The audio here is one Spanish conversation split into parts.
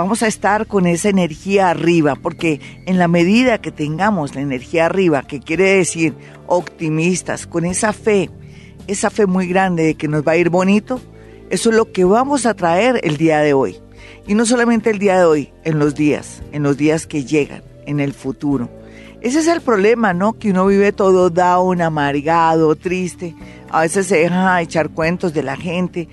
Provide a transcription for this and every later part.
vamos a estar con esa energía arriba, porque en la medida que tengamos la energía arriba, que quiere decir optimistas, con esa fe, esa fe muy grande de que nos va a ir bonito, eso es lo que vamos a traer el día de hoy. Y no solamente el día de hoy, en los días, en los días que llegan, en el futuro. Ese es el problema, ¿no? Que uno vive todo down, amargado, triste. A veces se deja echar cuentos de la gente,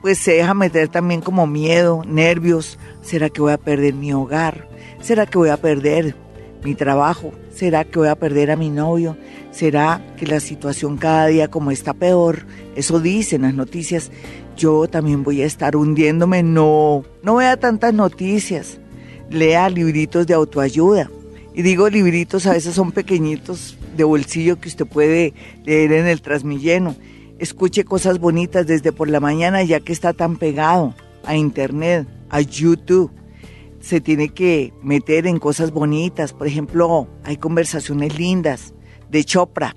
pues se deja meter también como miedo, nervios. ¿Será que voy a perder mi hogar? ¿Será que voy a perder mi trabajo? ¿Será que voy a perder a mi novio? ¿Será que la situación cada día como está peor? Eso dicen las noticias. Yo también voy a estar hundiéndome. No, no vea tantas noticias. Lea libritos de autoayuda. Y digo libritos, a veces son pequeñitos de bolsillo que usted puede leer en el Transmilleno escuche cosas bonitas desde por la mañana ya que está tan pegado a internet, a YouTube. Se tiene que meter en cosas bonitas. Por ejemplo, hay conversaciones lindas de Chopra.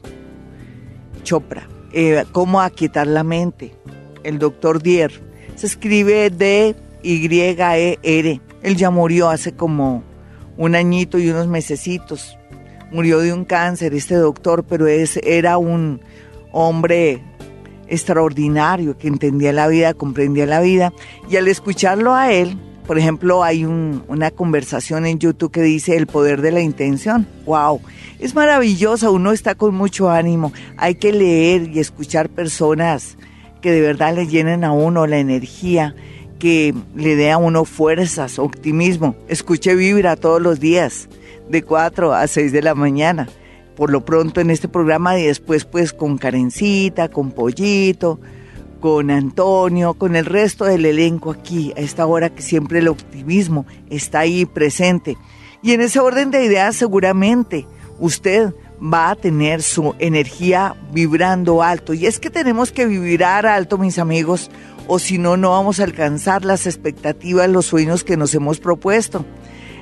Chopra. Eh, cómo aquietar la mente. El doctor Dier. Se escribe D-Y-E-R. Él ya murió hace como un añito y unos mesecitos. Murió de un cáncer este doctor, pero es, era un hombre extraordinario, que entendía la vida, comprendía la vida. Y al escucharlo a él, por ejemplo, hay una conversación en YouTube que dice el poder de la intención. ¡Wow! Es maravillosa, uno está con mucho ánimo. Hay que leer y escuchar personas que de verdad le llenen a uno la energía, que le dé a uno fuerzas, optimismo. Escuche Vibra todos los días, de 4 a 6 de la mañana por lo pronto en este programa y después pues con Karencita, con Pollito, con Antonio, con el resto del elenco aquí, a esta hora que siempre el optimismo está ahí presente. Y en ese orden de ideas seguramente usted va a tener su energía vibrando alto. Y es que tenemos que vibrar alto, mis amigos, o si no, no vamos a alcanzar las expectativas, los sueños que nos hemos propuesto.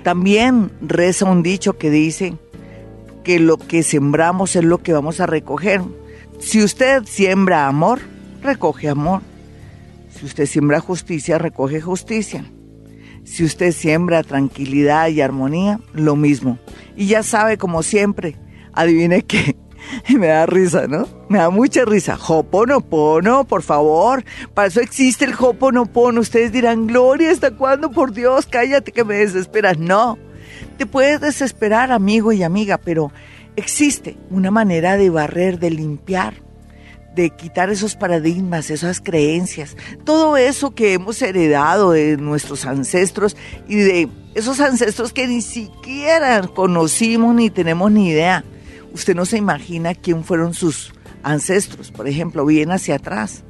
También reza un dicho que dice, que lo que sembramos es lo que vamos a recoger. Si usted siembra amor, recoge amor. Si usted siembra justicia, recoge justicia. Si usted siembra tranquilidad y armonía, lo mismo. Y ya sabe, como siempre, adivine qué. me da risa, ¿no? Me da mucha risa. Hoponopono, por favor. Para eso existe el Hoponopono. Ustedes dirán, Gloria, ¿hasta cuándo? Por Dios, cállate que me desesperas. No. Te puedes desesperar, amigo y amiga, pero existe una manera de barrer, de limpiar, de quitar esos paradigmas, esas creencias, todo eso que hemos heredado de nuestros ancestros y de esos ancestros que ni siquiera conocimos ni tenemos ni idea. Usted no se imagina quién fueron sus ancestros, por ejemplo, bien hacia atrás.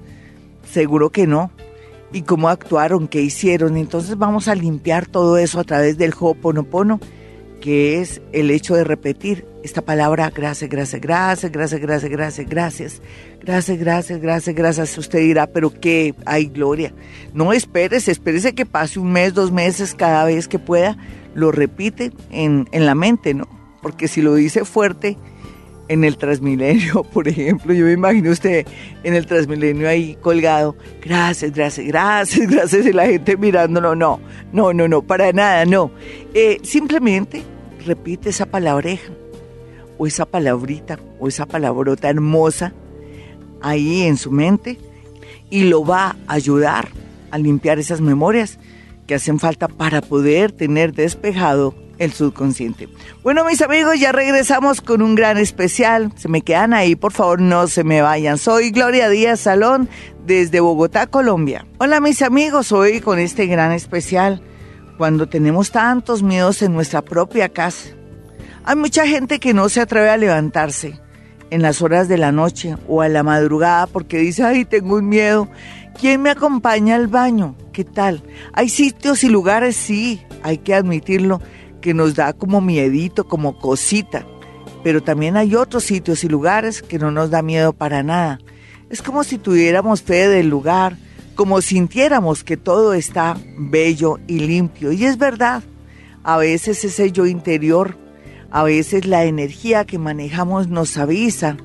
Seguro que no y cómo actuaron, qué hicieron. Entonces vamos a limpiar todo eso a través del Ho'oponopono, que es el hecho de repetir esta palabra gracias, gracias, gracias, gracias, gracias, gracias, gracias, gracias, gracias, gracias, gracias. Usted dirá, pero qué hay gloria. No espérese, espérese que pase un mes, dos meses, cada vez que pueda, lo repite en, en la mente, ¿no? Porque si lo dice fuerte, en el Transmilenio, por ejemplo. Yo me imagino usted en el Transmilenio ahí colgado. Gracias, gracias, gracias, gracias. Y la gente mirándolo. No, no, no, no, para nada, no. Eh, simplemente repite esa palabreja, o esa palabrita, o esa palabrota hermosa ahí en su mente y lo va a ayudar a limpiar esas memorias que hacen falta para poder tener despejado el subconsciente. Bueno, mis amigos, ya regresamos con un gran especial. Se me quedan ahí, por favor, no se me vayan. Soy Gloria Díaz Salón desde Bogotá, Colombia. Hola, mis amigos, hoy con este gran especial, cuando tenemos tantos miedos en nuestra propia casa. Hay mucha gente que no se atreve a levantarse en las horas de la noche o a la madrugada porque dice, ay, tengo un miedo ¿Quién me acompaña al baño? ¿Qué tal? Hay sitios y lugares, sí, hay que admitirlo, que nos da como miedito, como cosita. Pero también hay otros sitios y lugares que no nos da miedo para nada. Es como si tuviéramos fe del lugar, como sintiéramos que todo está bello y limpio. Y es verdad, a veces ese yo interior, a veces la energía que manejamos nos avisa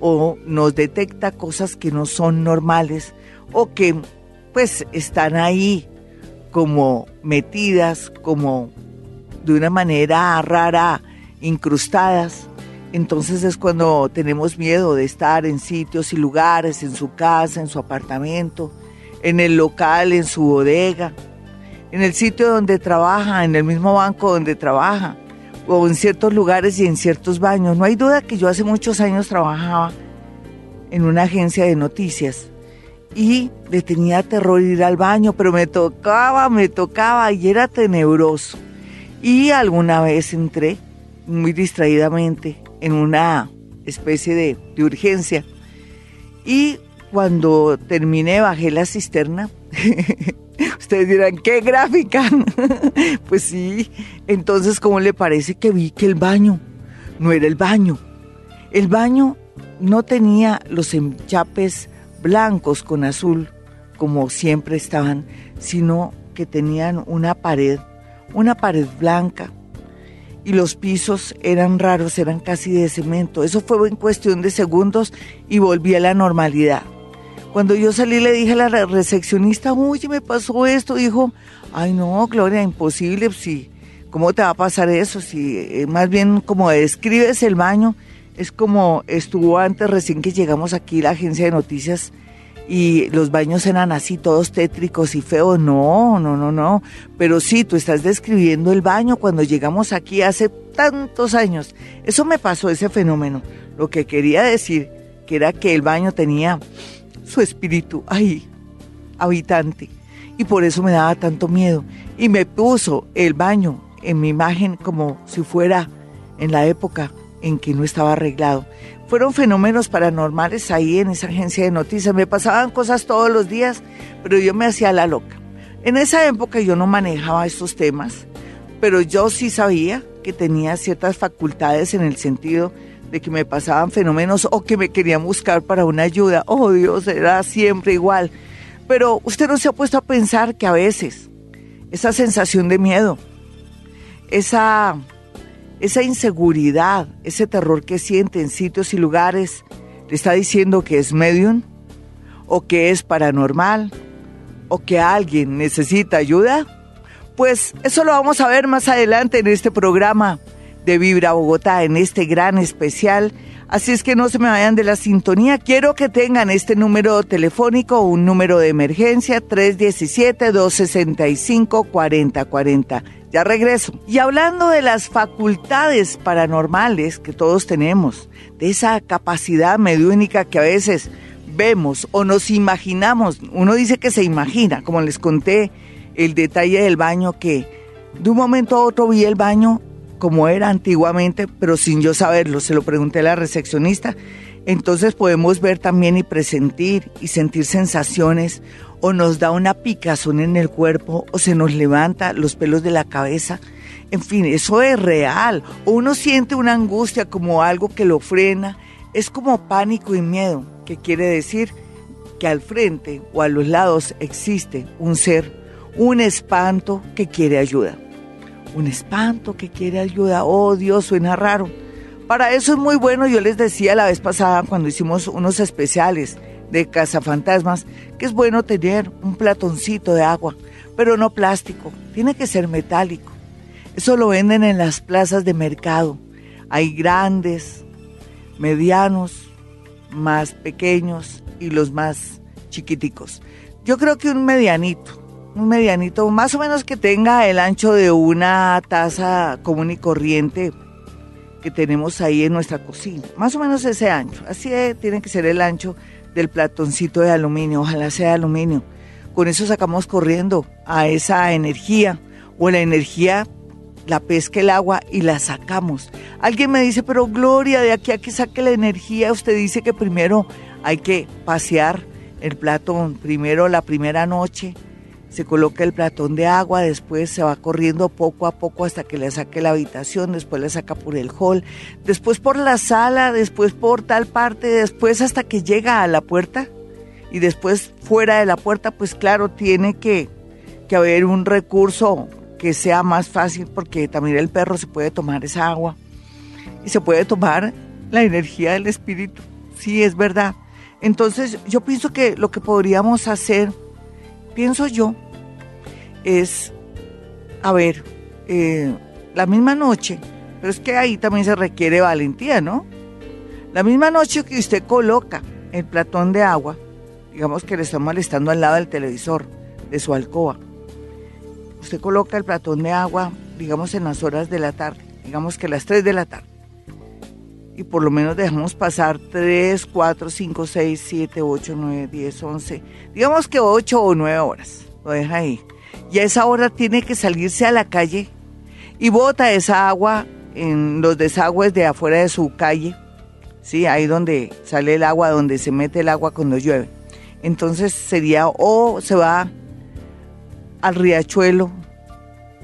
o nos detecta cosas que no son normales o que pues están ahí como metidas, como de una manera rara, incrustadas. Entonces es cuando tenemos miedo de estar en sitios y lugares, en su casa, en su apartamento, en el local, en su bodega, en el sitio donde trabaja, en el mismo banco donde trabaja, o en ciertos lugares y en ciertos baños. No hay duda que yo hace muchos años trabajaba en una agencia de noticias y le tenía terror ir al baño, pero me tocaba, me tocaba y era tenebroso. Y alguna vez entré muy distraídamente en una especie de, de urgencia y cuando terminé bajé la cisterna. Ustedes dirán, ¿qué gráfica? pues sí. Entonces, ¿cómo le parece que vi que el baño no era el baño? El baño no tenía los enchapes blancos con azul, como siempre estaban, sino que tenían una pared, una pared blanca. Y los pisos eran raros, eran casi de cemento. Eso fue en cuestión de segundos y volví a la normalidad. Cuando yo salí le dije a la recepcionista, uy, me pasó esto. Dijo, ay no, Gloria, imposible, si, ¿cómo te va a pasar eso? Si eh, más bien como describes el baño, es como estuvo antes, recién que llegamos aquí la agencia de noticias y los baños eran así, todos tétricos y feos. No, no, no, no. Pero sí, tú estás describiendo el baño cuando llegamos aquí hace tantos años. Eso me pasó, ese fenómeno. Lo que quería decir, que era que el baño tenía su espíritu ahí, habitante. Y por eso me daba tanto miedo. Y me puso el baño en mi imagen como si fuera en la época en que no estaba arreglado. Fueron fenómenos paranormales ahí en esa agencia de noticias. Me pasaban cosas todos los días, pero yo me hacía la loca. En esa época yo no manejaba estos temas, pero yo sí sabía que tenía ciertas facultades en el sentido de que me pasaban fenómenos o que me querían buscar para una ayuda. Oh Dios, era siempre igual. Pero usted no se ha puesto a pensar que a veces esa sensación de miedo, esa, esa inseguridad, ese terror que siente en sitios y lugares, le está diciendo que es medium o que es paranormal o que alguien necesita ayuda. Pues eso lo vamos a ver más adelante en este programa de Vibra Bogotá en este gran especial. Así es que no se me vayan de la sintonía. Quiero que tengan este número telefónico, un número de emergencia, 317-265-4040. Ya regreso. Y hablando de las facultades paranormales que todos tenemos, de esa capacidad mediúnica que a veces vemos o nos imaginamos, uno dice que se imagina, como les conté el detalle del baño que de un momento a otro vi el baño como era antiguamente, pero sin yo saberlo, se lo pregunté a la recepcionista. Entonces podemos ver también y presentir y sentir sensaciones o nos da una picazón en el cuerpo o se nos levanta los pelos de la cabeza. En fin, eso es real. O uno siente una angustia como algo que lo frena. Es como pánico y miedo, que quiere decir que al frente o a los lados existe un ser, un espanto que quiere ayuda un espanto que quiere ayuda. Oh Dios, suena raro. Para eso es muy bueno, yo les decía la vez pasada cuando hicimos unos especiales de cazafantasmas, que es bueno tener un platoncito de agua, pero no plástico, tiene que ser metálico. Eso lo venden en las plazas de mercado. Hay grandes, medianos, más pequeños y los más chiquiticos. Yo creo que un medianito, un medianito, más o menos que tenga el ancho de una taza común y corriente que tenemos ahí en nuestra cocina. Más o menos ese ancho. Así tiene que ser el ancho del platoncito de aluminio. Ojalá sea de aluminio. Con eso sacamos corriendo a esa energía o la energía la pesca el agua y la sacamos. Alguien me dice, pero Gloria, de aquí a que saque la energía, usted dice que primero hay que pasear el platón. Primero la primera noche se coloca el platón de agua, después se va corriendo poco a poco hasta que le saque la habitación, después le saca por el hall, después por la sala, después por tal parte, después hasta que llega a la puerta y después fuera de la puerta, pues claro, tiene que, que haber un recurso que sea más fácil porque también el perro se puede tomar esa agua y se puede tomar la energía del espíritu. Sí, es verdad. Entonces yo pienso que lo que podríamos hacer, pienso yo, es, a ver, eh, la misma noche, pero es que ahí también se requiere valentía, ¿no? La misma noche que usted coloca el platón de agua, digamos que le está molestando al lado del televisor, de su alcoba, usted coloca el platón de agua, digamos en las horas de la tarde, digamos que las 3 de la tarde y por lo menos dejamos pasar 3, 4, 5, 6, 7, 8, 9, 10, 11, digamos que 8 o 9 horas, lo deja ahí. Y a esa hora tiene que salirse a la calle y bota esa agua en los desagües de afuera de su calle, ¿sí? ahí donde sale el agua, donde se mete el agua cuando llueve. Entonces sería o se va al riachuelo,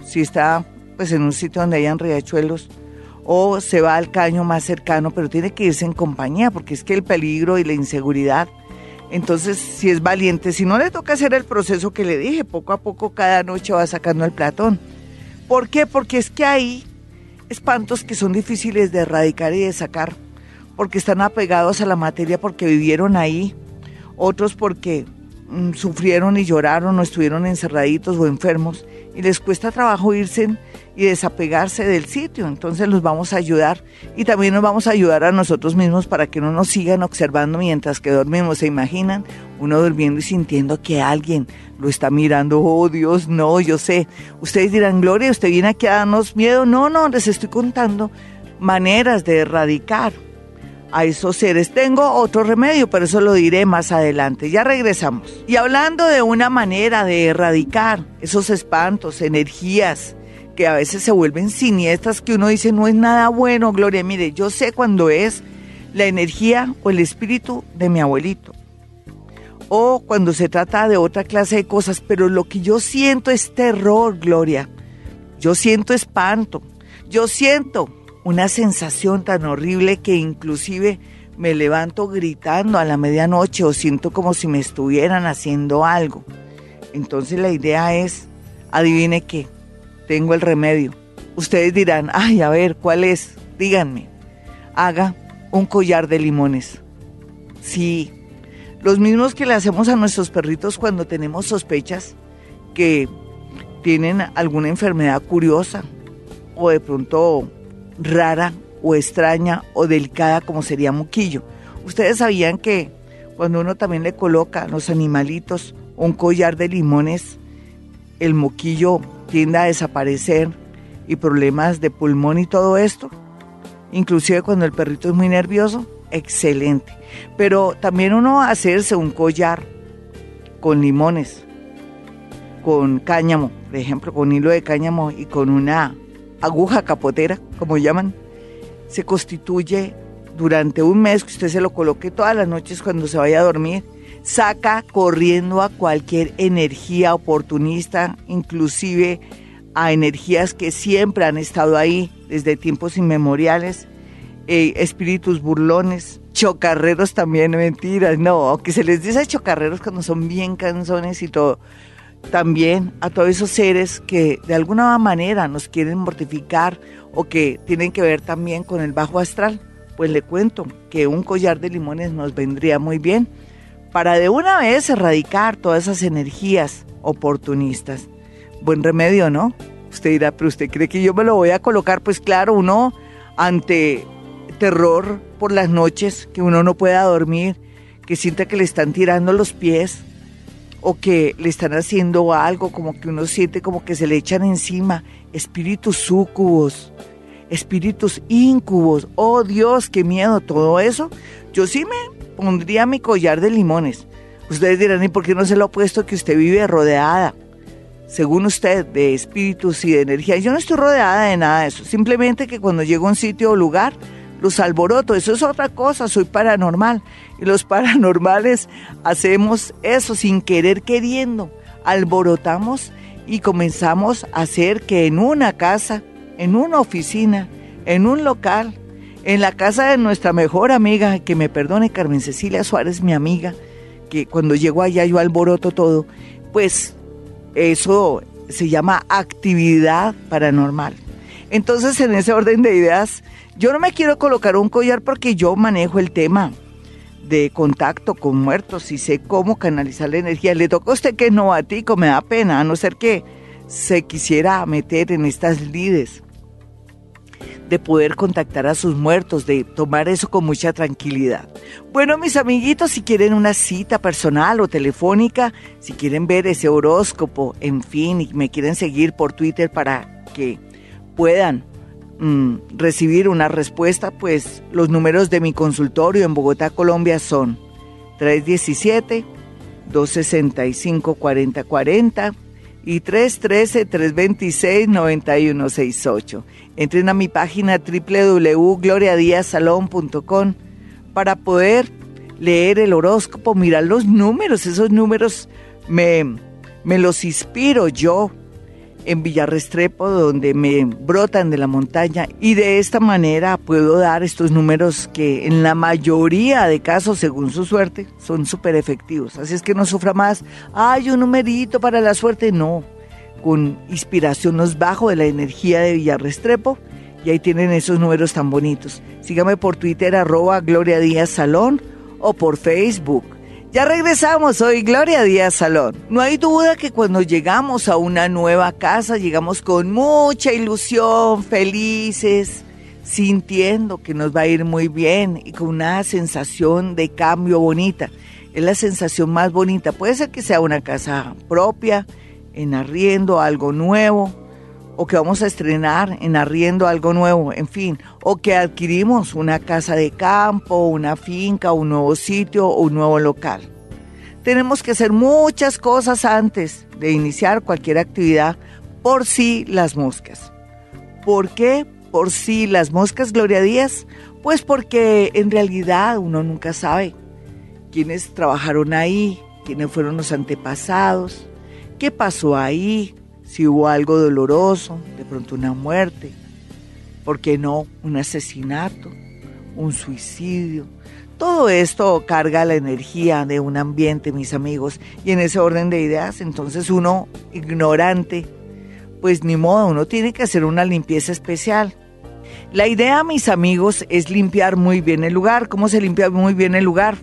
si está pues en un sitio donde hayan riachuelos, o se va al caño más cercano, pero tiene que irse en compañía porque es que el peligro y la inseguridad. Entonces, si es valiente, si no le toca hacer el proceso que le dije, poco a poco cada noche va sacando el platón. ¿Por qué? Porque es que hay espantos que son difíciles de erradicar y de sacar, porque están apegados a la materia, porque vivieron ahí, otros porque mm, sufrieron y lloraron o estuvieron encerraditos o enfermos y les cuesta trabajo irse y desapegarse del sitio. Entonces los vamos a ayudar y también nos vamos a ayudar a nosotros mismos para que no nos sigan observando mientras que dormimos. ¿Se imaginan? Uno durmiendo y sintiendo que alguien lo está mirando. Oh Dios, no, yo sé. Ustedes dirán, Gloria, ¿usted viene aquí a darnos miedo? No, no, les estoy contando maneras de erradicar a esos seres. Tengo otro remedio, pero eso lo diré más adelante. Ya regresamos. Y hablando de una manera de erradicar esos espantos, energías, que a veces se vuelven siniestras, que uno dice no es nada bueno, Gloria, mire, yo sé cuando es la energía o el espíritu de mi abuelito, o cuando se trata de otra clase de cosas, pero lo que yo siento es terror, Gloria, yo siento espanto, yo siento una sensación tan horrible que inclusive me levanto gritando a la medianoche o siento como si me estuvieran haciendo algo. Entonces la idea es, adivine qué, tengo el remedio. Ustedes dirán, ay, a ver, ¿cuál es? Díganme. Haga un collar de limones. Sí, los mismos que le hacemos a nuestros perritos cuando tenemos sospechas que tienen alguna enfermedad curiosa o de pronto rara o extraña o delicada como sería moquillo. Ustedes sabían que cuando uno también le coloca a los animalitos un collar de limones, el moquillo tiende a desaparecer y problemas de pulmón y todo esto. Inclusive cuando el perrito es muy nervioso, excelente. Pero también uno hacerse un collar con limones, con cáñamo, por ejemplo, con hilo de cáñamo y con una aguja capotera, como llaman, se constituye durante un mes que usted se lo coloque todas las noches cuando se vaya a dormir saca corriendo a cualquier energía oportunista, inclusive a energías que siempre han estado ahí desde tiempos inmemoriales, eh, espíritus burlones, chocarreros también, mentiras, no, que se les dice chocarreros cuando son bien canzones y todo. También a todos esos seres que de alguna manera nos quieren mortificar o que tienen que ver también con el bajo astral, pues le cuento que un collar de limones nos vendría muy bien para de una vez erradicar todas esas energías oportunistas. Buen remedio, ¿no? Usted dirá, pero usted cree que yo me lo voy a colocar, pues claro, uno ante terror por las noches, que uno no pueda dormir, que sienta que le están tirando los pies o que le están haciendo algo, como que uno siente como que se le echan encima espíritus súcubos, espíritus incubos, oh Dios, qué miedo todo eso. Yo sí me pondría mi collar de limones. Ustedes dirán, ¿y por qué no se lo ha puesto que usted vive rodeada, según usted, de espíritus y de energía? Yo no estoy rodeada de nada de eso. Simplemente que cuando llego a un sitio o lugar, los alboroto, eso es otra cosa, soy paranormal. Y los paranormales hacemos eso sin querer queriendo, alborotamos y comenzamos a hacer que en una casa, en una oficina, en un local, en la casa de nuestra mejor amiga, que me perdone Carmen Cecilia Suárez, mi amiga, que cuando llego allá yo alboroto todo, pues eso se llama actividad paranormal. Entonces, en ese orden de ideas, yo no me quiero colocar un collar porque yo manejo el tema de contacto con muertos y sé cómo canalizar la energía. Le toca a usted que es novatico, me da pena, a no ser que se quisiera meter en estas lides de poder contactar a sus muertos, de tomar eso con mucha tranquilidad. Bueno, mis amiguitos, si quieren una cita personal o telefónica, si quieren ver ese horóscopo, en fin, y me quieren seguir por Twitter para que puedan mm, recibir una respuesta, pues los números de mi consultorio en Bogotá, Colombia son 317 265 4040 y 313-326-9168. Entren a mi página www.gloriadiasalón.com para poder leer el horóscopo, mirar los números. Esos números me, me los inspiro yo en Villarrestrepo, donde me brotan de la montaña y de esta manera puedo dar estos números que en la mayoría de casos, según su suerte, son súper efectivos. Así es que no sufra más, hay un numerito para la suerte, no. Con inspiración nos bajo de la energía de Villarrestrepo y ahí tienen esos números tan bonitos. Sígame por Twitter arroba Gloria Díaz Salón o por Facebook ya regresamos hoy, Gloria Díaz Salón. No hay duda que cuando llegamos a una nueva casa, llegamos con mucha ilusión, felices, sintiendo que nos va a ir muy bien y con una sensación de cambio bonita. Es la sensación más bonita. Puede ser que sea una casa propia, en arriendo, algo nuevo, o que vamos a estrenar en arriendo algo nuevo, en fin, o que adquirimos una casa de campo, una finca, un nuevo sitio o un nuevo local. Tenemos que hacer muchas cosas antes de iniciar cualquier actividad por si las moscas. ¿Por qué por si las moscas, Gloria Díaz? Pues porque en realidad uno nunca sabe quiénes trabajaron ahí, quiénes fueron los antepasados, qué pasó ahí, si hubo algo doloroso, de pronto una muerte, ¿por qué no? Un asesinato, un suicidio. Todo esto carga la energía de un ambiente, mis amigos, y en ese orden de ideas, entonces uno ignorante, pues ni modo, uno tiene que hacer una limpieza especial. La idea, mis amigos, es limpiar muy bien el lugar. ¿Cómo se limpia muy bien el lugar?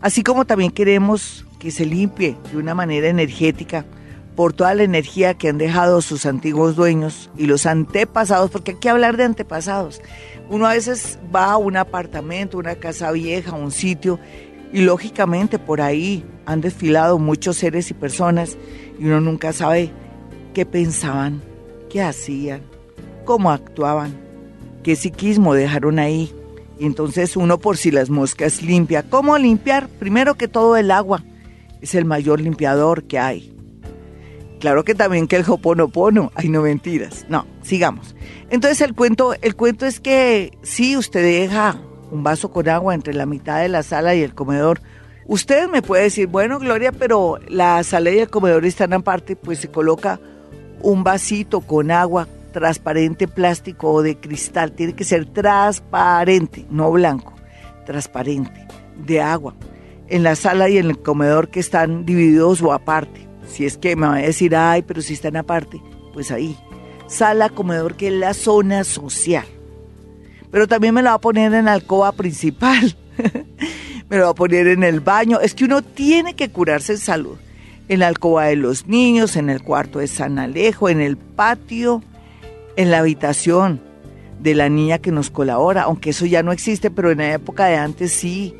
Así como también queremos que se limpie de una manera energética por toda la energía que han dejado sus antiguos dueños y los antepasados, porque hay que hablar de antepasados. Uno a veces va a un apartamento, una casa vieja, un sitio, y lógicamente por ahí han desfilado muchos seres y personas, y uno nunca sabe qué pensaban, qué hacían, cómo actuaban, qué psiquismo dejaron ahí. Y entonces uno por si las moscas limpia. ¿Cómo limpiar? Primero que todo el agua. Es el mayor limpiador que hay Claro que también que el hoponopono, ay no mentiras. No, sigamos. Entonces el cuento, el cuento es que si usted deja un vaso con agua entre la mitad de la sala y el comedor, usted me puede decir, bueno Gloria, pero la sala y el comedor están aparte, pues se coloca un vasito con agua transparente, plástico o de cristal. Tiene que ser transparente, no blanco, transparente, de agua. En la sala y en el comedor que están divididos o aparte. Si es que me va a decir, ay, pero si están aparte, pues ahí. Sala, comedor, que es la zona social. Pero también me la va a poner en la alcoba principal. me lo va a poner en el baño. Es que uno tiene que curarse en salud. En la alcoba de los niños, en el cuarto de San Alejo, en el patio, en la habitación de la niña que nos colabora, aunque eso ya no existe, pero en la época de antes sí,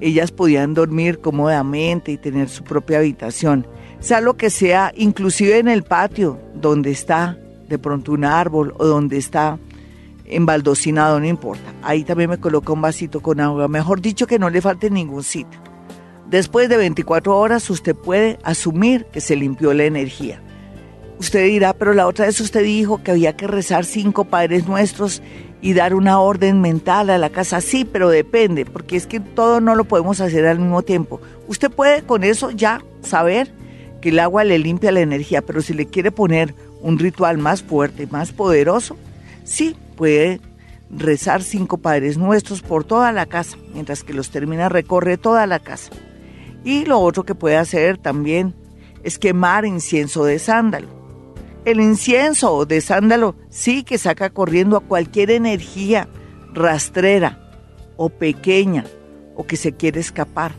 ellas podían dormir cómodamente y tener su propia habitación sea lo que sea, inclusive en el patio, donde está de pronto un árbol o donde está embaldocinado, no importa. Ahí también me coloca un vasito con agua. Mejor dicho, que no le falte ningún sitio. Después de 24 horas usted puede asumir que se limpió la energía. Usted dirá, pero la otra vez usted dijo que había que rezar cinco Padres Nuestros y dar una orden mental a la casa. Sí, pero depende, porque es que todo no lo podemos hacer al mismo tiempo. Usted puede con eso ya saber que el agua le limpia la energía, pero si le quiere poner un ritual más fuerte, más poderoso, sí, puede rezar cinco Padres Nuestros por toda la casa, mientras que los termina recorre toda la casa. Y lo otro que puede hacer también es quemar incienso de sándalo el incienso de sándalo sí que saca corriendo a cualquier energía rastrera o pequeña o que se quiere escapar.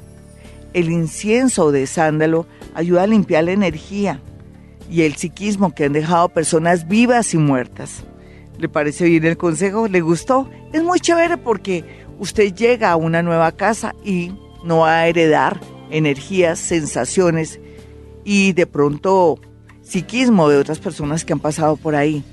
El incienso de sándalo ayuda a limpiar la energía y el psiquismo que han dejado personas vivas y muertas. ¿Le parece bien el consejo? ¿Le gustó? Es muy chévere porque usted llega a una nueva casa y no va a heredar energías, sensaciones y de pronto psiquismo de otras personas que han pasado por ahí.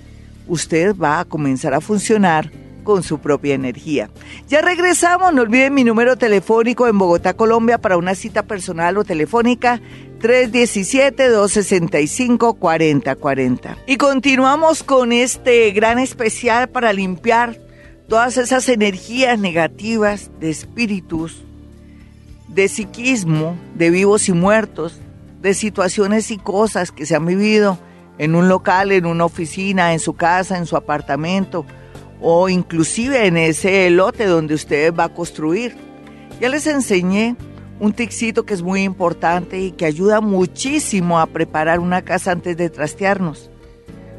Usted va a comenzar a funcionar con su propia energía. Ya regresamos, no olviden mi número telefónico en Bogotá, Colombia, para una cita personal o telefónica 317-265-4040. Y continuamos con este gran especial para limpiar todas esas energías negativas de espíritus, de psiquismo, de vivos y muertos, de situaciones y cosas que se han vivido en un local, en una oficina, en su casa, en su apartamento o inclusive en ese lote donde usted va a construir. Ya les enseñé un tixito que es muy importante y que ayuda muchísimo a preparar una casa antes de trastearnos.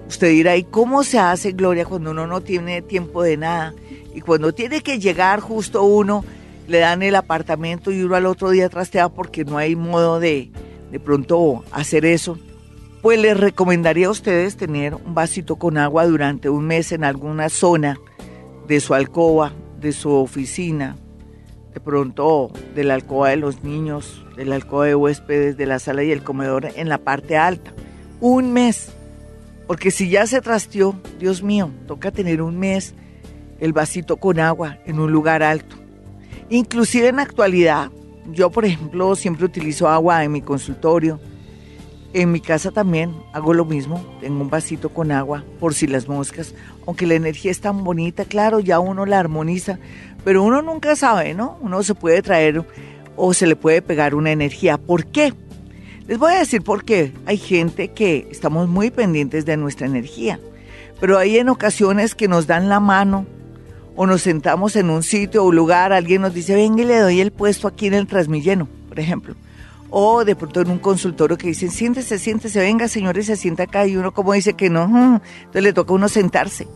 Usted dirá, ¿y cómo se hace, Gloria, cuando uno no tiene tiempo de nada? Y cuando tiene que llegar justo uno, le dan el apartamento y uno al otro día trastea porque no hay modo de, de pronto hacer eso, pues les recomendaría a ustedes tener un vasito con agua durante un mes en alguna zona de su alcoba, de su oficina, de pronto de la alcoba de los niños, de la alcoba de huéspedes, de la sala y el comedor en la parte alta. Un mes. Porque si ya se trasteó, Dios mío, toca tener un mes el vasito con agua en un lugar alto. Inclusive en la actualidad, yo, por ejemplo, siempre utilizo agua en mi consultorio. En mi casa también hago lo mismo. Tengo un vasito con agua por si las moscas. Aunque la energía es tan bonita, claro, ya uno la armoniza. Pero uno nunca sabe, ¿no? Uno se puede traer o se le puede pegar una energía. ¿Por qué? Les voy a decir por qué. Hay gente que estamos muy pendientes de nuestra energía. Pero hay en ocasiones que nos dan la mano o nos sentamos en un sitio o lugar, alguien nos dice, venga y le doy el puesto aquí en el Transmilleno, por ejemplo. O de pronto en un consultorio que dicen, siéntese, siéntese, venga señor y se sienta acá y uno como dice que no, entonces le toca a uno sentarse.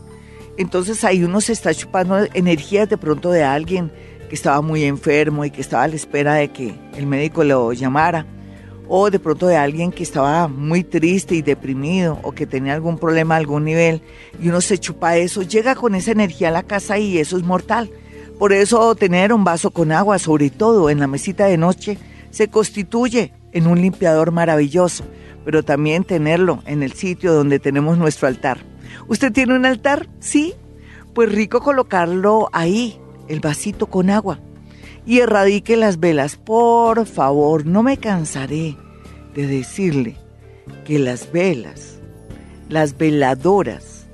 Entonces ahí uno se está chupando energías de pronto de alguien que estaba muy enfermo y que estaba a la espera de que el médico lo llamara o de pronto de alguien que estaba muy triste y deprimido o que tenía algún problema a algún nivel y uno se chupa eso, llega con esa energía a la casa y eso es mortal. Por eso tener un vaso con agua, sobre todo en la mesita de noche, se constituye en un limpiador maravilloso, pero también tenerlo en el sitio donde tenemos nuestro altar. ¿Usted tiene un altar? Sí. Pues rico colocarlo ahí, el vasito con agua y erradique las velas. Por favor, no me cansaré de decirle que las velas, las veladoras,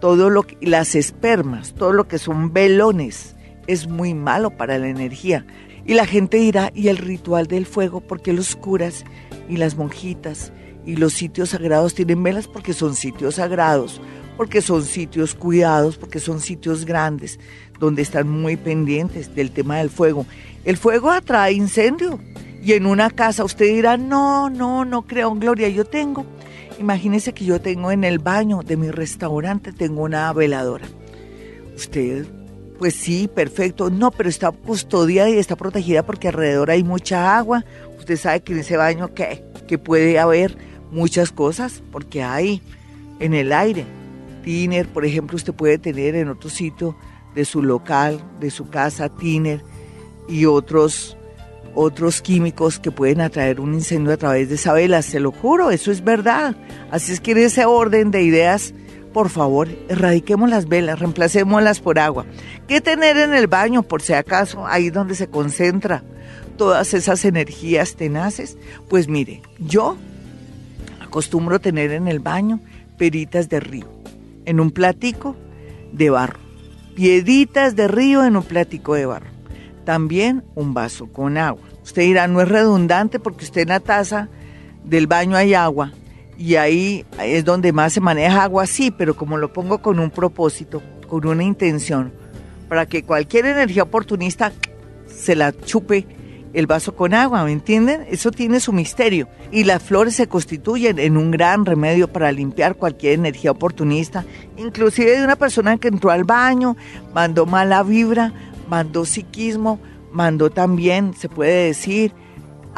todo lo que, las espermas, todo lo que son velones, es muy malo para la energía. Y la gente dirá, ¿y el ritual del fuego? porque los curas y las monjitas y los sitios sagrados tienen velas? Porque son sitios sagrados, porque son sitios cuidados, porque son sitios grandes donde están muy pendientes del tema del fuego. El fuego atrae incendio y en una casa usted dirá, no, no, no creo, Gloria, yo tengo. Imagínese que yo tengo en el baño de mi restaurante, tengo una veladora. Usted, pues sí, perfecto. No, pero está custodiada y está protegida porque alrededor hay mucha agua. Usted sabe que en ese baño ¿qué? que puede haber muchas cosas porque hay en el aire. Tiner, por ejemplo, usted puede tener en otro sitio de su local, de su casa, tiner y otros, otros químicos que pueden atraer un incendio a través de esa vela. Se lo juro, eso es verdad. Así es que en ese orden de ideas, por favor, erradiquemos las velas, reemplacémoslas por agua. ¿Qué tener en el baño, por si acaso, ahí donde se concentra todas esas energías tenaces? Pues mire, yo acostumbro tener en el baño peritas de río, en un platico de barro pieditas de río en un platico de barro. También un vaso con agua. Usted dirá, no es redundante porque usted en la taza del baño hay agua y ahí es donde más se maneja agua, sí, pero como lo pongo con un propósito, con una intención, para que cualquier energía oportunista se la chupe el vaso con agua, ¿me entienden? Eso tiene su misterio. Y las flores se constituyen en un gran remedio para limpiar cualquier energía oportunista, inclusive de una persona que entró al baño, mandó mala vibra, mandó psiquismo, mandó también, se puede decir,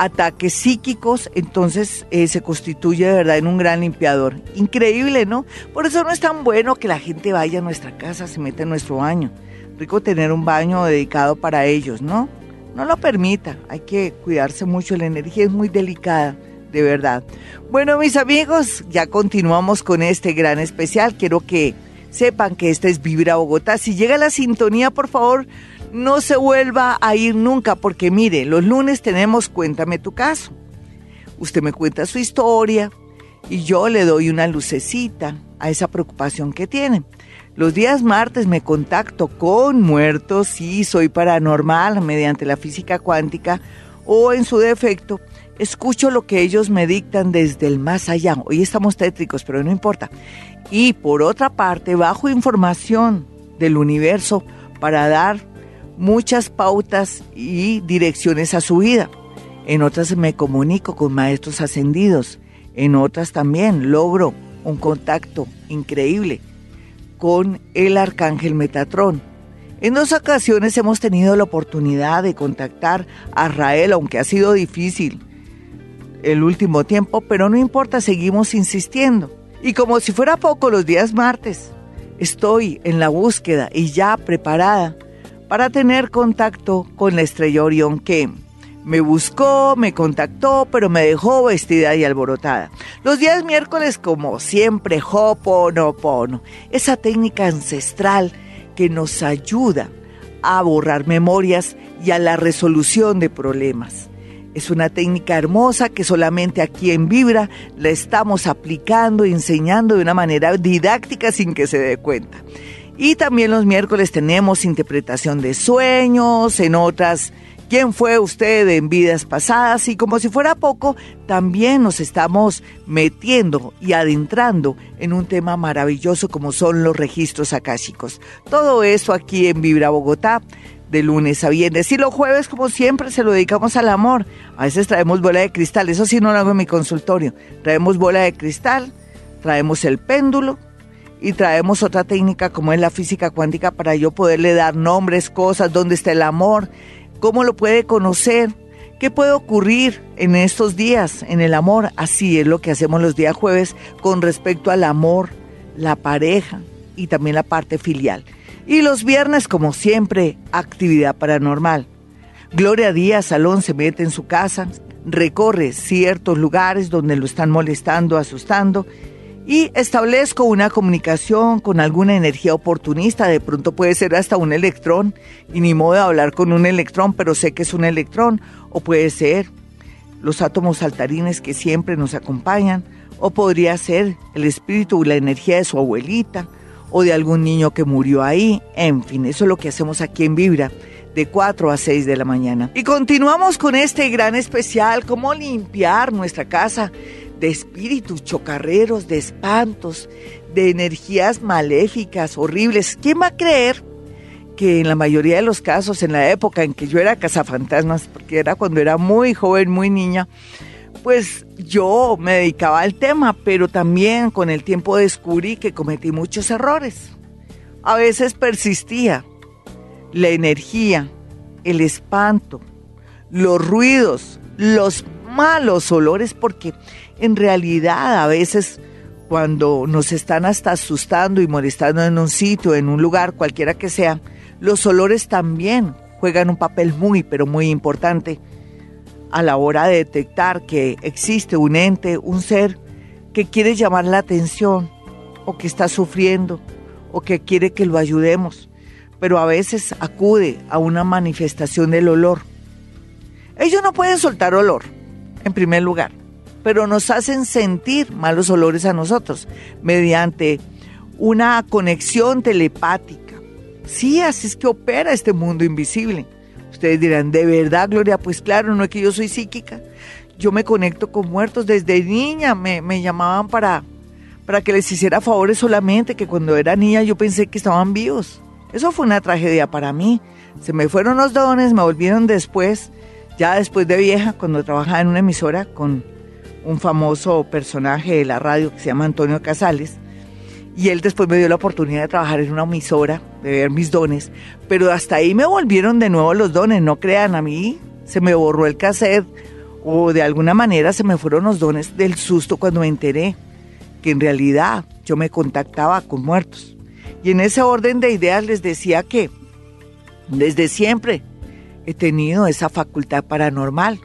ataques psíquicos, entonces eh, se constituye de verdad en un gran limpiador. Increíble, ¿no? Por eso no es tan bueno que la gente vaya a nuestra casa, se meta en nuestro baño. Rico tener un baño dedicado para ellos, ¿no? No lo permita, hay que cuidarse mucho, la energía es muy delicada, de verdad. Bueno, mis amigos, ya continuamos con este gran especial. Quiero que sepan que este es Vibra Bogotá. Si llega la sintonía, por favor, no se vuelva a ir nunca, porque mire, los lunes tenemos Cuéntame tu caso. Usted me cuenta su historia y yo le doy una lucecita a esa preocupación que tiene. Los días martes me contacto con muertos, y soy paranormal mediante la física cuántica o en su defecto, escucho lo que ellos me dictan desde el más allá. Hoy estamos tétricos, pero no importa. Y por otra parte, bajo información del universo para dar muchas pautas y direcciones a su vida. En otras me comunico con maestros ascendidos. En otras también logro un contacto increíble con el arcángel Metatrón. En dos ocasiones hemos tenido la oportunidad de contactar a Rael, aunque ha sido difícil el último tiempo, pero no importa, seguimos insistiendo. Y como si fuera poco los días martes, estoy en la búsqueda y ya preparada para tener contacto con la estrella Orión que me buscó, me contactó, pero me dejó vestida y alborotada. Los días miércoles, como siempre, Hoponopono, esa técnica ancestral que nos ayuda a borrar memorias y a la resolución de problemas. Es una técnica hermosa que solamente aquí en Vibra la estamos aplicando enseñando de una manera didáctica sin que se dé cuenta. Y también los miércoles tenemos interpretación de sueños, en otras, quién fue usted en vidas pasadas y como si fuera poco, también nos estamos metiendo y adentrando en un tema maravilloso como son los registros akáshicos. Todo eso aquí en Vibra Bogotá de lunes a viernes. Y los jueves, como siempre, se lo dedicamos al amor. A veces traemos bola de cristal, eso sí no lo hago en mi consultorio. Traemos bola de cristal, traemos el péndulo, y traemos otra técnica como es la física cuántica para yo poderle dar nombres, cosas, dónde está el amor, cómo lo puede conocer, qué puede ocurrir en estos días en el amor. Así es lo que hacemos los días jueves con respecto al amor, la pareja y también la parte filial. Y los viernes, como siempre, actividad paranormal. Gloria Díaz Salón se mete en su casa, recorre ciertos lugares donde lo están molestando, asustando y establezco una comunicación con alguna energía oportunista, de pronto puede ser hasta un electrón, y ni modo de hablar con un electrón, pero sé que es un electrón, o puede ser los átomos saltarines que siempre nos acompañan, o podría ser el espíritu o la energía de su abuelita, o de algún niño que murió ahí, en fin, eso es lo que hacemos aquí en Vibra de 4 a 6 de la mañana. Y continuamos con este gran especial, cómo limpiar nuestra casa de espíritus chocarreros, de espantos, de energías maléficas, horribles. ¿Quién va a creer que en la mayoría de los casos, en la época en que yo era cazafantasmas, porque era cuando era muy joven, muy niña, pues yo me dedicaba al tema, pero también con el tiempo descubrí que cometí muchos errores. A veces persistía la energía, el espanto, los ruidos, los malos olores, porque en realidad a veces cuando nos están hasta asustando y molestando en un sitio, en un lugar, cualquiera que sea, los olores también juegan un papel muy, pero muy importante a la hora de detectar que existe un ente, un ser que quiere llamar la atención o que está sufriendo o que quiere que lo ayudemos, pero a veces acude a una manifestación del olor. Ellos no pueden soltar olor, en primer lugar pero nos hacen sentir malos olores a nosotros mediante una conexión telepática. Sí, así es que opera este mundo invisible. Ustedes dirán, ¿de verdad, Gloria? Pues claro, no es que yo soy psíquica. Yo me conecto con muertos desde niña. Me, llamaban para, para que les hiciera favores solamente, que cuando era niña yo pensé que estaban vivos. Eso fue una tragedia para mí. Se me fueron los dones, me volvieron después, ya después de vieja, cuando trabajaba en una emisora con un famoso personaje de la radio que se llama Antonio Casales. Y él después me dio la oportunidad de trabajar en una emisora, de ver mis dones. Pero hasta ahí me volvieron de nuevo los dones, no crean, a mí se me borró el cassette o de alguna manera se me fueron los dones del susto cuando me enteré que en realidad yo me contactaba con muertos. Y en ese orden de ideas les decía que desde siempre he tenido esa facultad paranormal,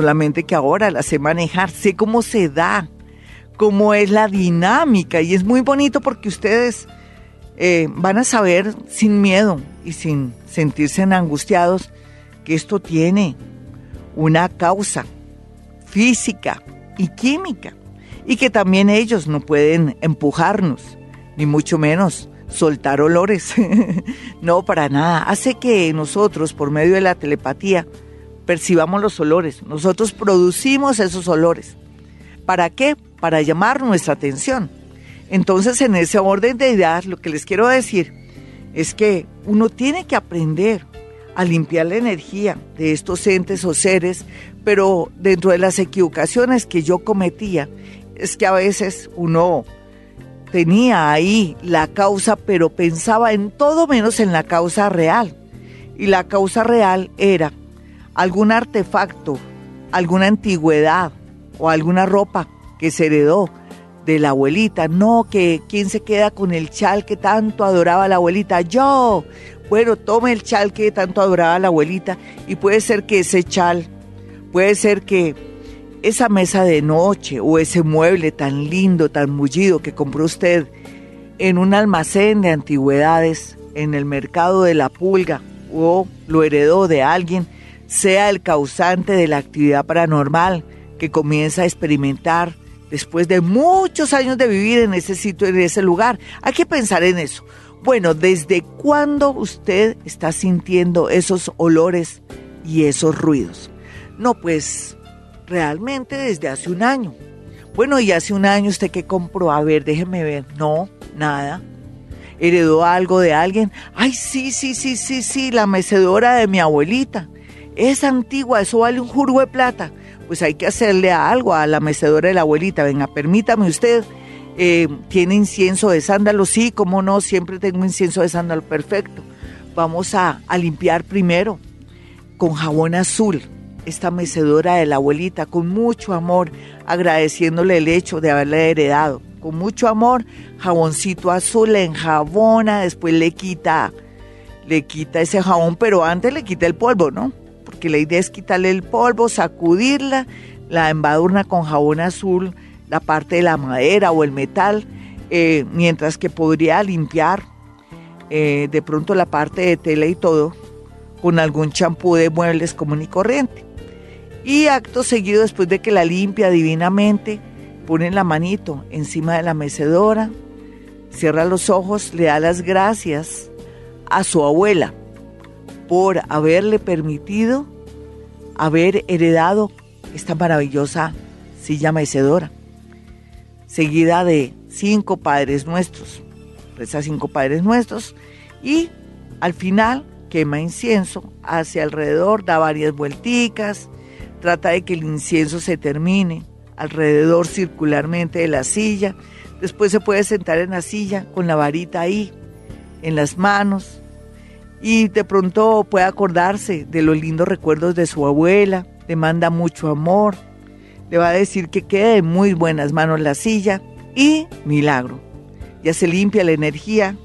solamente que ahora la sé manejar, sé cómo se da, cómo es la dinámica y es muy bonito porque ustedes eh, van a saber sin miedo y sin sentirse angustiados que esto tiene una causa física y química y que también ellos no pueden empujarnos, ni mucho menos soltar olores. no, para nada. Hace que nosotros, por medio de la telepatía, percibamos los olores. Nosotros producimos esos olores. ¿Para qué? Para llamar nuestra atención. Entonces, en ese orden de ideas, lo que les quiero decir es que uno tiene que aprender a limpiar la energía de estos entes o seres, pero dentro de las equivocaciones que yo cometía, es que a veces uno tenía ahí la causa, pero pensaba en todo menos en la causa real. Y la causa real era algún artefacto, alguna antigüedad o alguna ropa que se heredó de la abuelita. No, que quién se queda con el chal que tanto adoraba la abuelita. Yo. Bueno, tome el chal que tanto adoraba la abuelita y puede ser que ese chal, puede ser que esa mesa de noche o ese mueble tan lindo, tan mullido que compró usted en un almacén de antigüedades en el mercado de la pulga o lo heredó de alguien, sea el causante de la actividad paranormal que comienza a experimentar después de muchos años de vivir en ese sitio, en ese lugar. Hay que pensar en eso. Bueno, ¿desde cuándo usted está sintiendo esos olores y esos ruidos? No, pues realmente desde hace un año. Bueno, y hace un año usted qué compró, a ver, déjeme ver. No, nada. ¿Heredó algo de alguien? Ay, sí, sí, sí, sí, sí, la mecedora de mi abuelita. Es antigua, eso vale un jurgo de plata. Pues hay que hacerle algo a la mecedora de la abuelita. Venga, permítame usted. Eh, ¿Tiene incienso de sándalo? Sí, cómo no, siempre tengo incienso de sándalo, perfecto. Vamos a, a limpiar primero con jabón azul esta mecedora de la abuelita con mucho amor, agradeciéndole el hecho de haberle heredado. Con mucho amor, jaboncito azul, le enjabona, después le quita, le quita ese jabón, pero antes le quita el polvo, ¿no? Porque la idea es quitarle el polvo, sacudirla, la embadurna con jabón azul, la parte de la madera o el metal, eh, mientras que podría limpiar eh, de pronto la parte de tela y todo con algún champú de muebles común y corriente. Y acto seguido, después de que la limpia divinamente, pone la manito encima de la mecedora, cierra los ojos, le da las gracias a su abuela por haberle permitido haber heredado esta maravillosa silla mecedora, seguida de cinco padres nuestros, reza cinco padres nuestros, y al final quema incienso hacia alrededor, da varias vuelticas, Trata de que el incienso se termine alrededor circularmente de la silla. Después se puede sentar en la silla con la varita ahí, en las manos. Y de pronto puede acordarse de los lindos recuerdos de su abuela. Le manda mucho amor. Le va a decir que quede en muy buenas manos la silla. Y milagro. Ya se limpia la energía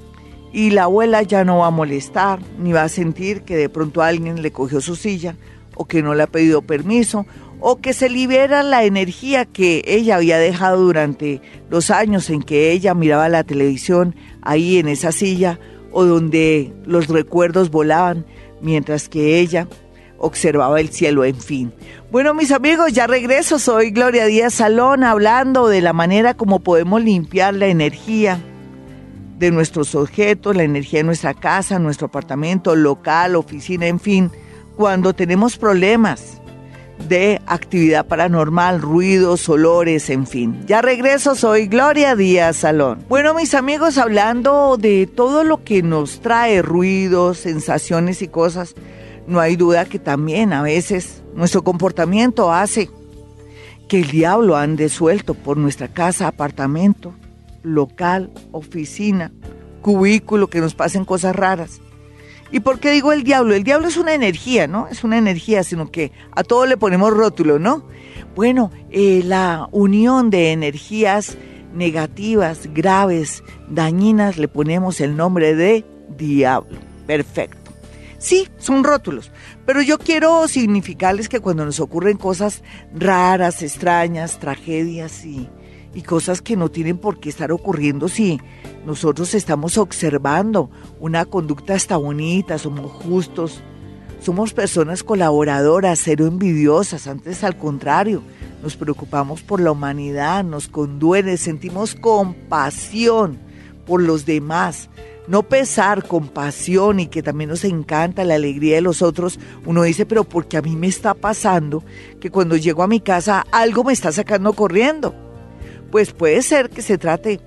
y la abuela ya no va a molestar ni va a sentir que de pronto alguien le cogió su silla o que no le ha pedido permiso o que se libera la energía que ella había dejado durante los años en que ella miraba la televisión ahí en esa silla o donde los recuerdos volaban mientras que ella observaba el cielo, en fin. Bueno, mis amigos, ya regreso, soy Gloria Díaz Salón hablando de la manera como podemos limpiar la energía de nuestros objetos, la energía de nuestra casa, nuestro apartamento, local, oficina, en fin, cuando tenemos problemas de actividad paranormal, ruidos, olores, en fin. Ya regreso, soy Gloria Díaz Salón. Bueno, mis amigos, hablando de todo lo que nos trae ruidos, sensaciones y cosas, no hay duda que también a veces nuestro comportamiento hace que el diablo ande suelto por nuestra casa, apartamento, local, oficina, cubículo, que nos pasen cosas raras. ¿Y por qué digo el diablo? El diablo es una energía, ¿no? Es una energía, sino que a todo le ponemos rótulo, ¿no? Bueno, eh, la unión de energías negativas, graves, dañinas, le ponemos el nombre de diablo. Perfecto. Sí, son rótulos, pero yo quiero significarles que cuando nos ocurren cosas raras, extrañas, tragedias y, y cosas que no tienen por qué estar ocurriendo si nosotros estamos observando una conducta hasta bonita, somos justos, somos personas colaboradoras, cero envidiosas, antes al contrario, nos preocupamos por la humanidad, nos conduele, sentimos compasión por los demás, no pesar, compasión y que también nos encanta la alegría de los otros, uno dice, pero porque a mí me está pasando que cuando llego a mi casa algo me está sacando corriendo pues puede ser que se trate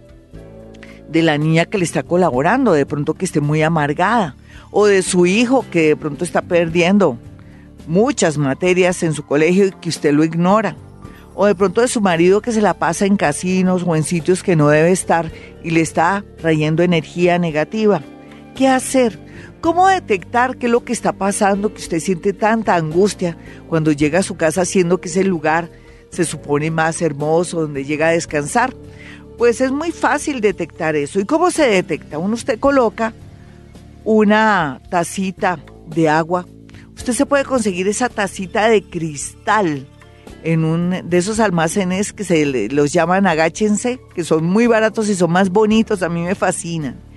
de la niña que le está colaborando, de pronto que esté muy amargada, o de su hijo que de pronto está perdiendo muchas materias en su colegio y que usted lo ignora, o de pronto de su marido que se la pasa en casinos o en sitios que no debe estar y le está trayendo energía negativa. ¿Qué hacer? ¿Cómo detectar qué es lo que está pasando, que usted siente tanta angustia cuando llega a su casa siendo que es el lugar se supone más hermoso, donde llega a descansar. Pues es muy fácil detectar eso. ¿Y cómo se detecta? Uno usted coloca una tacita de agua. Usted se puede conseguir esa tacita de cristal en un de esos almacenes que se los llaman agáchense, que son muy baratos y son más bonitos, a mí me fascinan.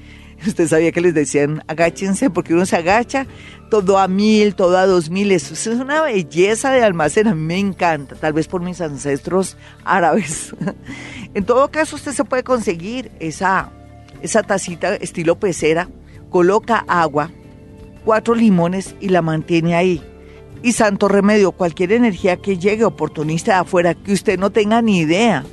Usted sabía que les decían agáchense porque uno se agacha todo a mil, todo a dos mil. Es una belleza de almacén, a mí me encanta, tal vez por mis ancestros árabes. en todo caso, usted se puede conseguir esa, esa tacita estilo pecera, coloca agua, cuatro limones y la mantiene ahí. Y santo remedio, cualquier energía que llegue oportunista de afuera, que usted no tenga ni idea,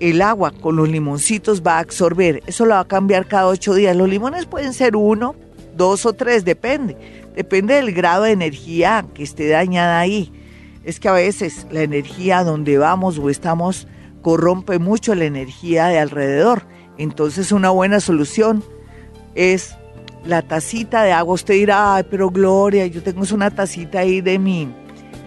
el agua con los limoncitos va a absorber. Eso lo va a cambiar cada ocho días. Los limones pueden ser uno, dos o tres, depende. Depende del grado de energía que esté dañada ahí. Es que a veces la energía donde vamos o estamos corrompe mucho la energía de alrededor. Entonces una buena solución es la tacita de agua. Usted dirá, ay, pero Gloria, yo tengo una tacita ahí de mi,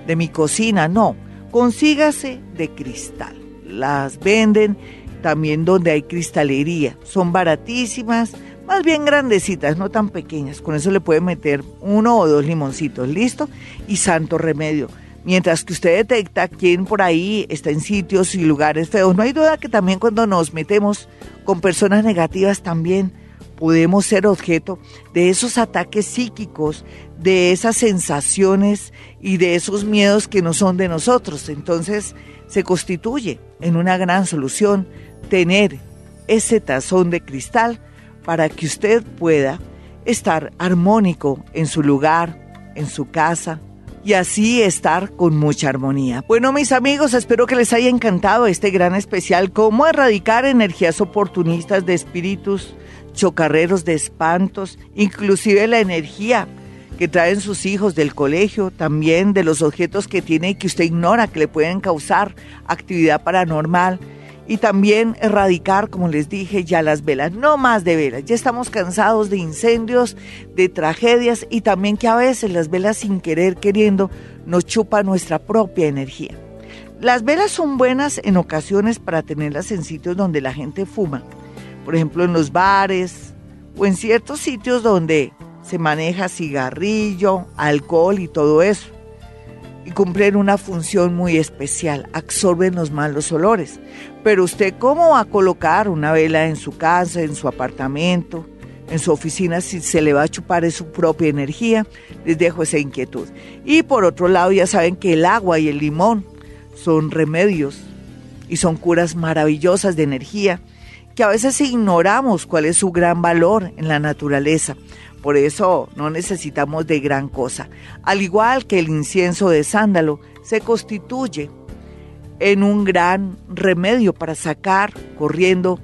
de mi cocina. No, consígase de cristal las venden también donde hay cristalería. Son baratísimas, más bien grandecitas, no tan pequeñas. Con eso le puede meter uno o dos limoncitos, listo. Y santo remedio. Mientras que usted detecta quién por ahí está en sitios y lugares feos, no hay duda que también cuando nos metemos con personas negativas también podemos ser objeto de esos ataques psíquicos, de esas sensaciones y de esos miedos que no son de nosotros. Entonces, se constituye en una gran solución tener ese tazón de cristal para que usted pueda estar armónico en su lugar, en su casa y así estar con mucha armonía. Bueno, mis amigos, espero que les haya encantado este gran especial, cómo erradicar energías oportunistas de espíritus, chocarreros de espantos, inclusive la energía que traen sus hijos del colegio, también de los objetos que tiene y que usted ignora que le pueden causar actividad paranormal y también erradicar, como les dije, ya las velas, no más de velas. Ya estamos cansados de incendios, de tragedias y también que a veces las velas sin querer, queriendo, nos chupan nuestra propia energía. Las velas son buenas en ocasiones para tenerlas en sitios donde la gente fuma, por ejemplo en los bares o en ciertos sitios donde se maneja cigarrillo, alcohol y todo eso. Y cumplen una función muy especial, absorben los malos olores. Pero usted cómo va a colocar una vela en su casa, en su apartamento, en su oficina si se le va a chupar su propia energía, les dejo esa inquietud. Y por otro lado ya saben que el agua y el limón son remedios y son curas maravillosas de energía que a veces ignoramos cuál es su gran valor en la naturaleza. Por eso no necesitamos de gran cosa. Al igual que el incienso de sándalo se constituye en un gran remedio para sacar corriendo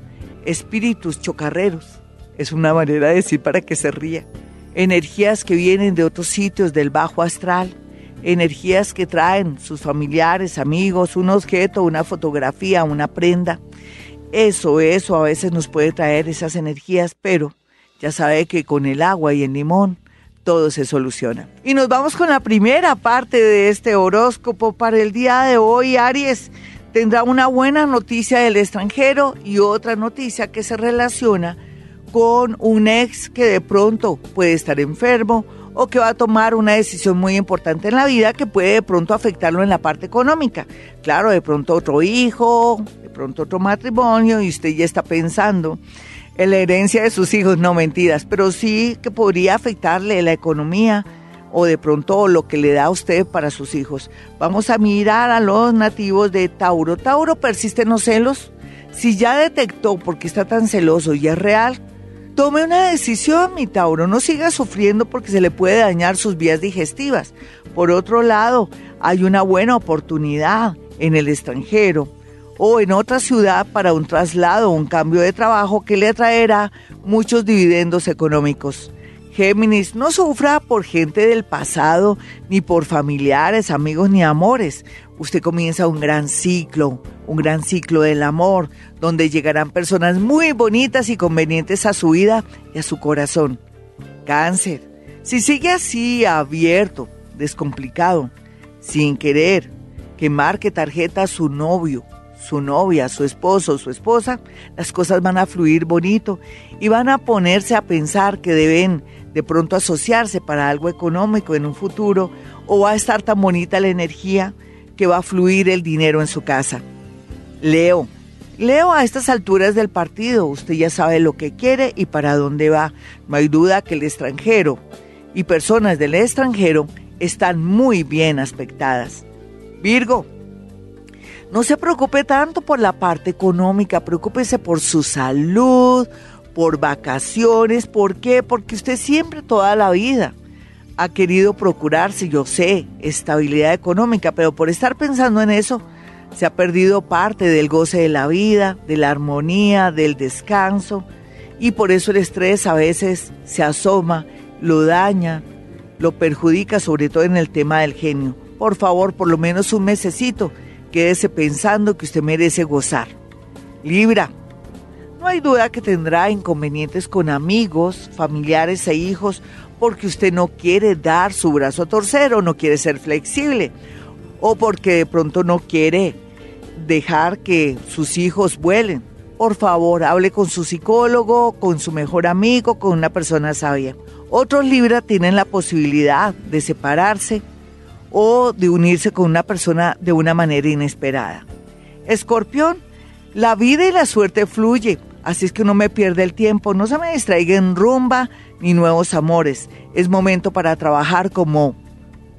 espíritus chocarreros. Es una manera de decir para que se ría. Energías que vienen de otros sitios del bajo astral, energías que traen sus familiares, amigos, un objeto, una fotografía, una prenda. Eso, eso a veces nos puede traer esas energías, pero ya sabe que con el agua y el limón todo se soluciona. Y nos vamos con la primera parte de este horóscopo para el día de hoy. Aries tendrá una buena noticia del extranjero y otra noticia que se relaciona con un ex que de pronto puede estar enfermo o que va a tomar una decisión muy importante en la vida que puede de pronto afectarlo en la parte económica. Claro, de pronto otro hijo, pronto otro matrimonio y usted ya está pensando en la herencia de sus hijos, no mentiras, pero sí que podría afectarle la economía o de pronto lo que le da a usted para sus hijos. Vamos a mirar a los nativos de Tauro. Tauro persiste en los celos. Si ya detectó por qué está tan celoso y es real, Tome una decisión, mi Tauro, no siga sufriendo porque se le puede dañar sus vías digestivas. Por otro lado, hay una buena oportunidad en el extranjero o en otra ciudad para un traslado o un cambio de trabajo que le atraerá muchos dividendos económicos. Géminis, no sufra por gente del pasado, ni por familiares, amigos, ni amores. Usted comienza un gran ciclo, un gran ciclo del amor, donde llegarán personas muy bonitas y convenientes a su vida y a su corazón. Cáncer, si sigue así, abierto, descomplicado, sin querer que marque tarjeta a su novio, su novia, su esposo, su esposa, las cosas van a fluir bonito y van a ponerse a pensar que deben de pronto asociarse para algo económico en un futuro o va a estar tan bonita la energía que va a fluir el dinero en su casa. Leo. Leo a estas alturas del partido, usted ya sabe lo que quiere y para dónde va. No hay duda que el extranjero y personas del extranjero están muy bien aspectadas. Virgo, no se preocupe tanto por la parte económica, preocúpese por su salud, por vacaciones. ¿Por qué? Porque usted siempre, toda la vida, ha querido procurarse, yo sé, estabilidad económica, pero por estar pensando en eso, se ha perdido parte del goce de la vida, de la armonía, del descanso, y por eso el estrés a veces se asoma, lo daña, lo perjudica, sobre todo en el tema del genio. Por favor, por lo menos un mesecito, quédese pensando que usted merece gozar. Libra, no hay duda que tendrá inconvenientes con amigos, familiares e hijos porque usted no quiere dar su brazo a torcer o no quiere ser flexible o porque de pronto no quiere dejar que sus hijos vuelen. Por favor, hable con su psicólogo, con su mejor amigo, con una persona sabia. Otros Libra tienen la posibilidad de separarse o de unirse con una persona de una manera inesperada. Escorpión, la vida y la suerte fluye, Así es que no me pierde el tiempo, no se me distraiga en rumba ni nuevos amores. Es momento para trabajar como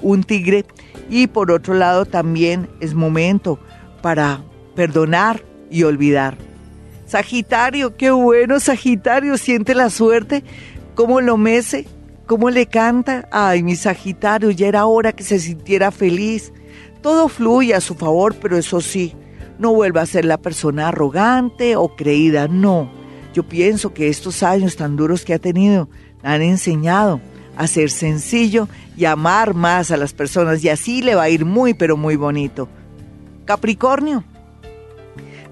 un tigre y por otro lado también es momento para perdonar y olvidar. Sagitario, qué bueno, Sagitario, siente la suerte, cómo lo mece, cómo le canta. Ay, mi Sagitario, ya era hora que se sintiera feliz. Todo fluye a su favor, pero eso sí, no vuelva a ser la persona arrogante o creída, no. Yo pienso que estos años tan duros que ha tenido han enseñado a ser sencillo y amar más a las personas y así le va a ir muy pero muy bonito. Capricornio,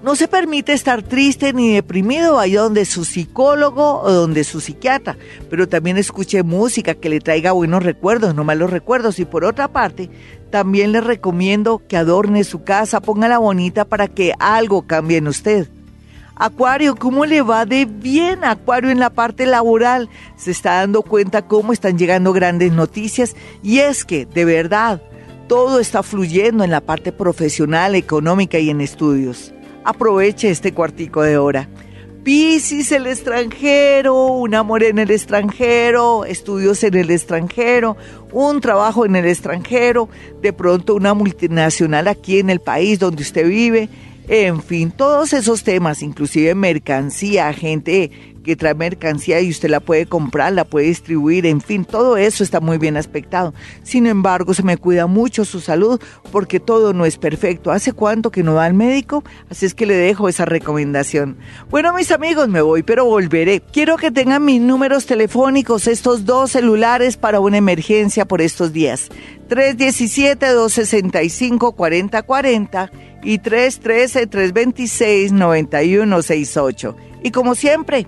no se permite estar triste ni deprimido ahí donde su psicólogo o donde su psiquiatra, pero también escuche música que le traiga buenos recuerdos, no malos recuerdos. Y por otra parte, también le recomiendo que adorne su casa, póngala bonita para que algo cambie en usted. Acuario, ¿cómo le va de bien Acuario en la parte laboral? Se está dando cuenta cómo están llegando grandes noticias y es que, de verdad, todo está fluyendo en la parte profesional, económica y en estudios aproveche este cuartico de hora. Piscis, el extranjero, un amor en el extranjero, estudios en el extranjero, un trabajo en el extranjero, de pronto una multinacional aquí en el país donde usted vive. en fin, todos esos temas, inclusive mercancía, gente que trae mercancía y usted la puede comprar, la puede distribuir, en fin, todo eso está muy bien aspectado. Sin embargo, se me cuida mucho su salud porque todo no es perfecto. ¿Hace cuánto que no va al médico? Así es que le dejo esa recomendación. Bueno, mis amigos, me voy, pero volveré. Quiero que tengan mis números telefónicos, estos dos celulares para una emergencia por estos días. 317-265-4040 y 313-326-9168. Y como siempre,